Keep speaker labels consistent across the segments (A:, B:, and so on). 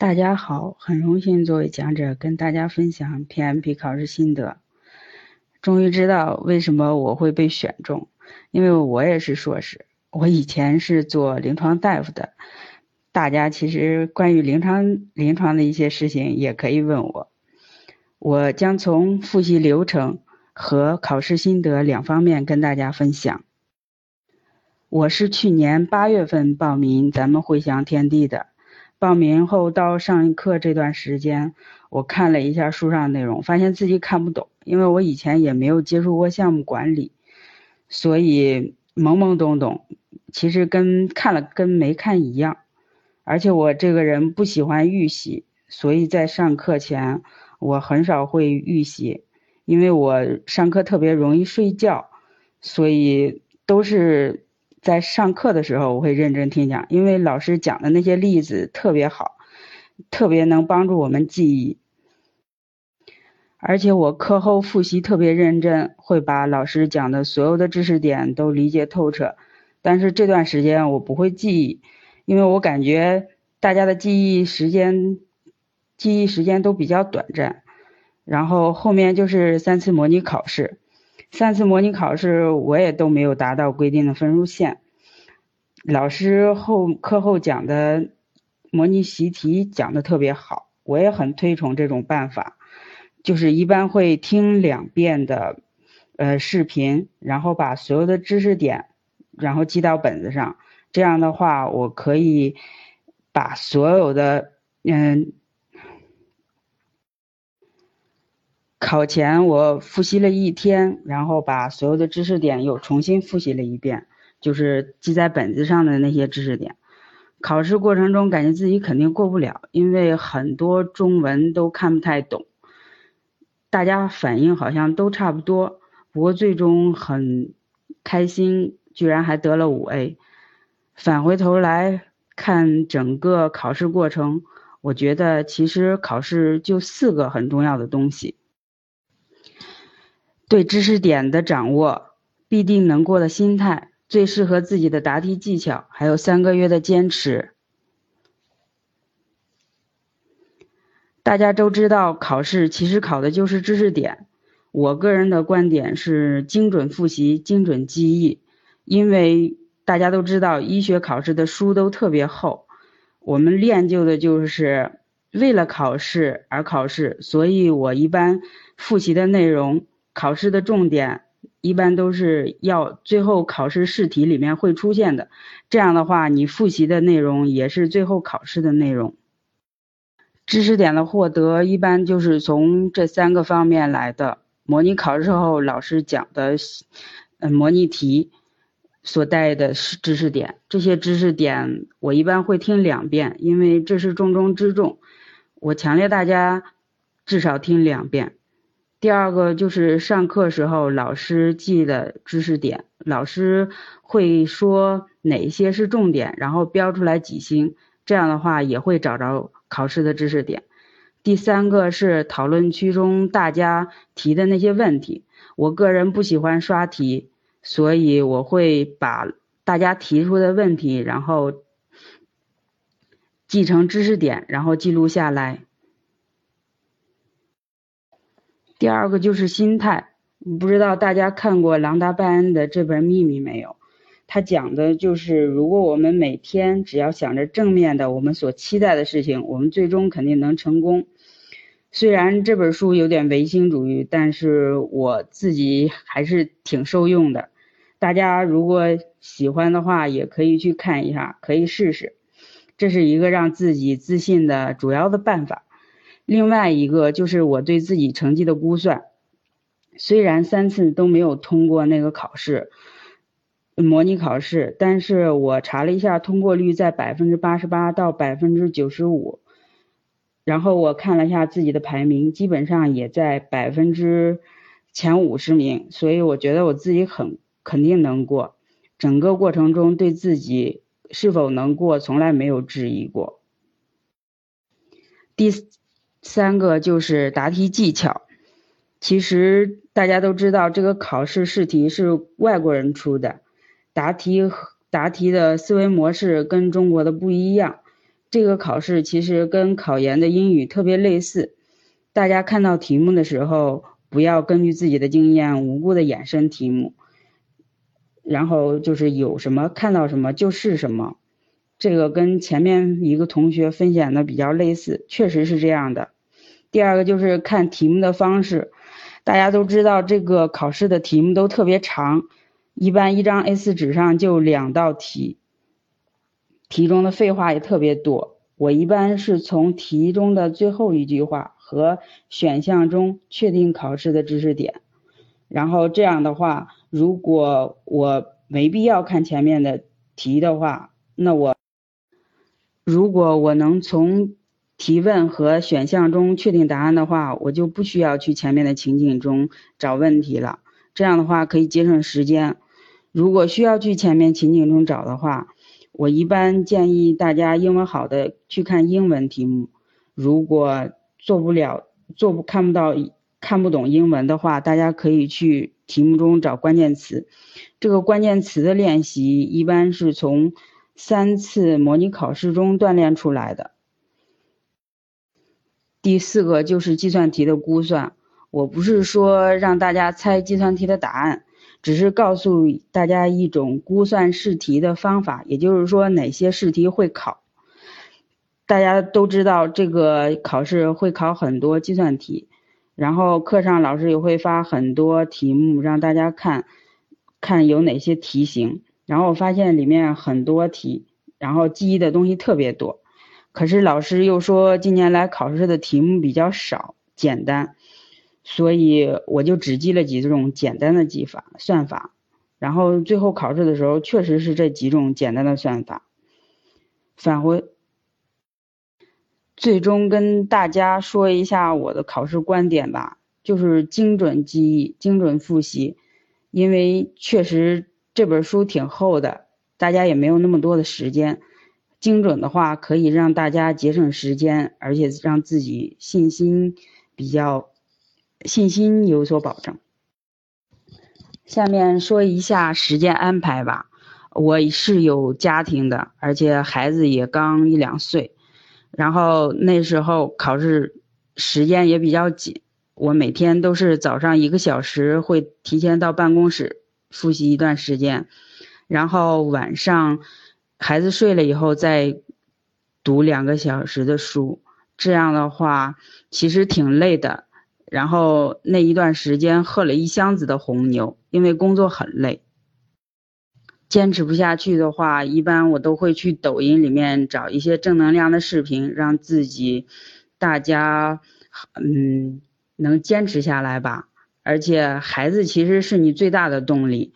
A: 大家好，很荣幸作为讲者跟大家分享 PMP 考试心得。终于知道为什么我会被选中，因为我也是硕士，我以前是做临床大夫的。大家其实关于临床临床的一些事情也可以问我，我将从复习流程和考试心得两方面跟大家分享。我是去年八月份报名咱们汇祥天地的。报名后到上课这段时间，我看了一下书上内容，发现自己看不懂，因为我以前也没有接触过项目管理，所以懵懵懂懂，其实跟看了跟没看一样。而且我这个人不喜欢预习，所以在上课前我很少会预习，因为我上课特别容易睡觉，所以都是。在上课的时候，我会认真听讲，因为老师讲的那些例子特别好，特别能帮助我们记忆。而且我课后复习特别认真，会把老师讲的所有的知识点都理解透彻。但是这段时间我不会记忆，因为我感觉大家的记忆时间，记忆时间都比较短暂。然后后面就是三次模拟考试。三次模拟考试，我也都没有达到规定的分数线。老师后课后讲的模拟习题讲的特别好，我也很推崇这种办法。就是一般会听两遍的呃视频，然后把所有的知识点，然后记到本子上。这样的话，我可以把所有的嗯。考前我复习了一天，然后把所有的知识点又重新复习了一遍，就是记在本子上的那些知识点。考试过程中感觉自己肯定过不了，因为很多中文都看不太懂。大家反应好像都差不多，不过最终很开心，居然还得了五 A。返回头来看整个考试过程，我觉得其实考试就四个很重要的东西。对知识点的掌握，必定能过的心态，最适合自己的答题技巧，还有三个月的坚持。大家都知道，考试其实考的就是知识点。我个人的观点是精准复习、精准记忆，因为大家都知道，医学考试的书都特别厚，我们练就的就是为了考试而考试，所以我一般复习的内容。考试的重点一般都是要最后考试试题里面会出现的，这样的话你复习的内容也是最后考试的内容。知识点的获得一般就是从这三个方面来的：模拟考试后老师讲的，嗯，模拟题所带的知识点，这些知识点我一般会听两遍，因为这是重中之重，我强烈大家至少听两遍。第二个就是上课时候老师记的知识点，老师会说哪些是重点，然后标出来几星，这样的话也会找着考试的知识点。第三个是讨论区中大家提的那些问题，我个人不喜欢刷题，所以我会把大家提出的问题，然后记成知识点，然后记录下来。第二个就是心态，不知道大家看过朗达·拜恩的这本《秘密》没有？他讲的就是，如果我们每天只要想着正面的，我们所期待的事情，我们最终肯定能成功。虽然这本书有点唯心主义，但是我自己还是挺受用的。大家如果喜欢的话，也可以去看一下，可以试试。这是一个让自己自信的主要的办法。另外一个就是我对自己成绩的估算，虽然三次都没有通过那个考试，模拟考试，但是我查了一下，通过率在百分之八十八到百分之九十五，然后我看了一下自己的排名，基本上也在百分之前五十名，所以我觉得我自己很肯定能过，整个过程中对自己是否能过从来没有质疑过。第。三个就是答题技巧，其实大家都知道，这个考试试题是外国人出的，答题答题的思维模式跟中国的不一样，这个考试其实跟考研的英语特别类似，大家看到题目的时候，不要根据自己的经验无故的衍生题目，然后就是有什么看到什么就是什么，这个跟前面一个同学分享的比较类似，确实是这样的。第二个就是看题目的方式，大家都知道这个考试的题目都特别长，一般一张 A4 纸上就两道题。题中的废话也特别多，我一般是从题中的最后一句话和选项中确定考试的知识点，然后这样的话，如果我没必要看前面的题的话，那我如果我能从提问和选项中确定答案的话，我就不需要去前面的情景中找问题了，这样的话可以节省时间。如果需要去前面情景中找的话，我一般建议大家英文好的去看英文题目，如果做不了、做不看不到、看不懂英文的话，大家可以去题目中找关键词。这个关键词的练习一般是从三次模拟考试中锻炼出来的。第四个就是计算题的估算，我不是说让大家猜计算题的答案。只是告诉大家一种估算试题的方法，也就是说哪些试题会考。大家都知道这个考试会考很多计算题，然后课上老师也会发很多题目让大家看，看有哪些题型。然后我发现里面很多题，然后记忆的东西特别多。可是老师又说近年来考试的题目比较少，简单。所以我就只记了几种简单的记法算法，然后最后考试的时候确实是这几种简单的算法。返回，最终跟大家说一下我的考试观点吧，就是精准记忆、精准复习，因为确实这本书挺厚的，大家也没有那么多的时间。精准的话可以让大家节省时间，而且让自己信心比较。信心有所保证。下面说一下时间安排吧。我是有家庭的，而且孩子也刚一两岁，然后那时候考试时间也比较紧。我每天都是早上一个小时会提前到办公室复习一段时间，然后晚上孩子睡了以后再读两个小时的书。这样的话其实挺累的。然后那一段时间喝了一箱子的红牛，因为工作很累，坚持不下去的话，一般我都会去抖音里面找一些正能量的视频，让自己大家嗯能坚持下来吧。而且孩子其实是你最大的动力。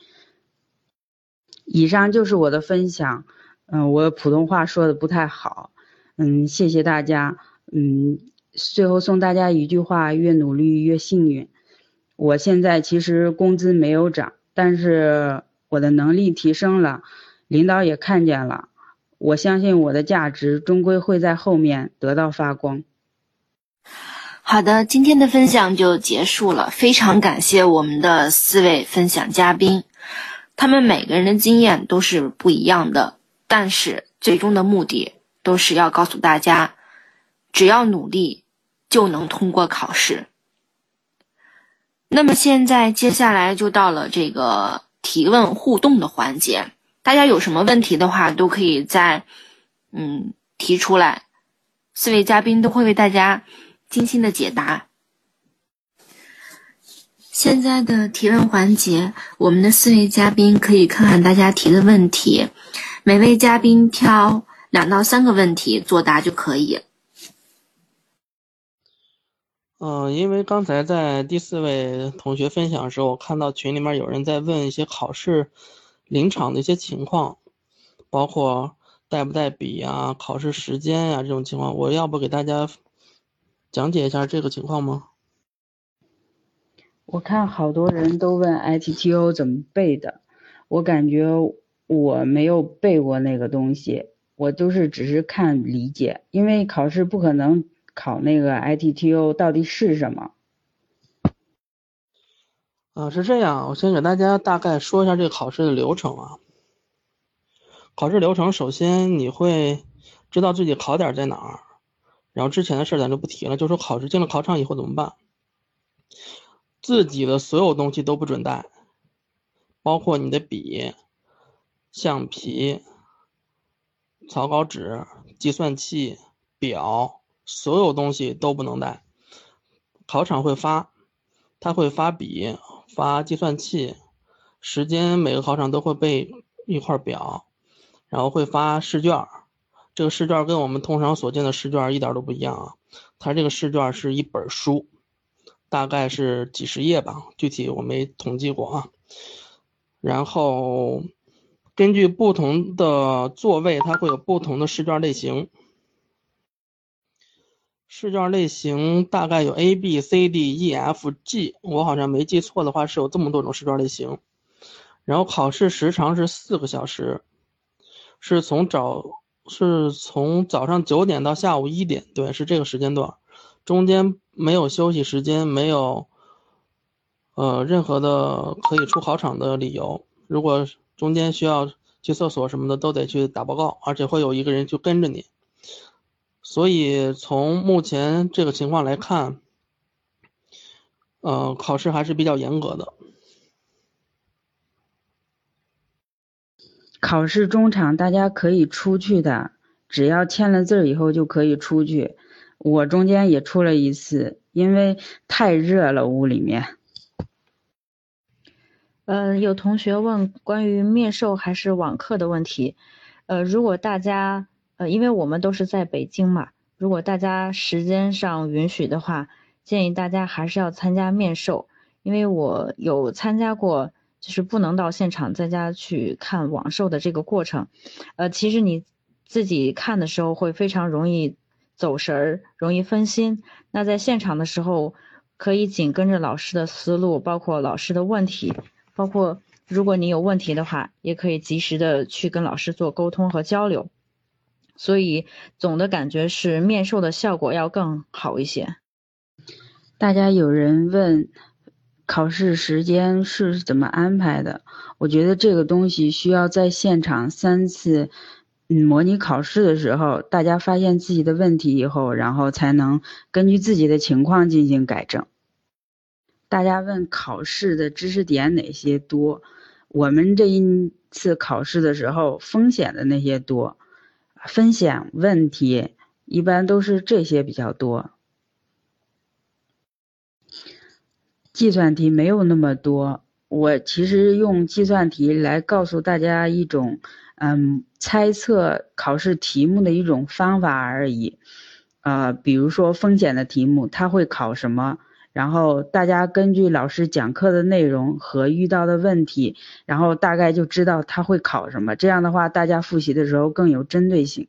A: 以上就是我的分享，嗯，我普通话说的不太好，嗯，谢谢大家，嗯。最后送大家一句话：越努力越幸运。我现在其实工资没有涨，但是我的能力提升了，领导也看见了。我相信我的价值终归会在后面得到发光。
B: 好的，今天的分享就结束了，非常感谢我们的四位分享嘉宾，他们每个人的经验都是不一样的，但是最终的目的都是要告诉大家，只要努力。就能通过考试。那么现在接下来就到了这个提问互动的环节，大家有什么问题的话，都可以在嗯提出来，四位嘉宾都会为大家精心的解答。现在的提问环节，我们的四位嘉宾可以看看大家提的问题，每位嘉宾挑两到三个问题作答就可以。
C: 嗯，因为刚才在第四位同学分享的时候，我看到群里面有人在问一些考试临场的一些情况，包括带不带笔呀、考试时间呀这种情况，我要不给大家讲解一下这个情况吗？
A: 我看好多人都问 ITTO 怎么背的，我感觉我没有背过那个东西，我都是只是看理解，因为考试不可能。考那个 ITTO 到底是什么？
C: 啊，是这样，我先给大家大概说一下这个考试的流程啊。考试流程，首先你会知道自己考点在哪儿，然后之前的事咱就不提了，就说考试进了考场以后怎么办？自己的所有东西都不准带，包括你的笔、橡皮、草稿纸、计算器、表，所有东西都不能带。考场会发，他会发笔、发计算器，时间每个考场都会备一块表，然后会发试卷。这个试卷跟我们通常所见的试卷一点都不一样啊，它这个试卷是一本书。大概是几十页吧，具体我没统计过啊。然后根据不同的座位，它会有不同的试卷类型。试卷类型大概有 A、B、C、D、E、F、G，我好像没记错的话是有这么多种试卷类型。然后考试时长是四个小时，是从早是从早上九点到下午一点，对，是这个时间段。中间没有休息时间，没有，呃，任何的可以出考场的理由。如果中间需要去厕所什么的，都得去打报告，而且会有一个人去跟着你。所以从目前这个情况来看，呃，考试还是比较严格的。
A: 考试中场大家可以出去的，只要签了字以后就可以出去。我中间也出了一次，因为太热了屋里面。
D: 嗯，有同学问关于面授还是网课的问题。呃，如果大家呃，因为我们都是在北京嘛，如果大家时间上允许的话，建议大家还是要参加面授，因为我有参加过，就是不能到现场在家去看网售的这个过程。呃，其实你自己看的时候会非常容易。走神儿，容易分心。那在现场的时候，可以紧跟着老师的思路，包括老师的问题，包括如果你有问题的话，也可以及时的去跟老师做沟通和交流。所以总的感觉是面授的效果要更好一些。
A: 大家有人问考试时间是怎么安排的？我觉得这个东西需要在现场三次。嗯，模拟考试的时候，大家发现自己的问题以后，然后才能根据自己的情况进行改正。大家问考试的知识点哪些多？我们这一次考试的时候，风险的那些多，风险问题一般都是这些比较多。计算题没有那么多，我其实用计算题来告诉大家一种。嗯，猜测考试题目的一种方法而已。呃，比如说风险的题目，它会考什么？然后大家根据老师讲课的内容和遇到的问题，然后大概就知道他会考什么。这样的话，大家复习的时候更有针对性。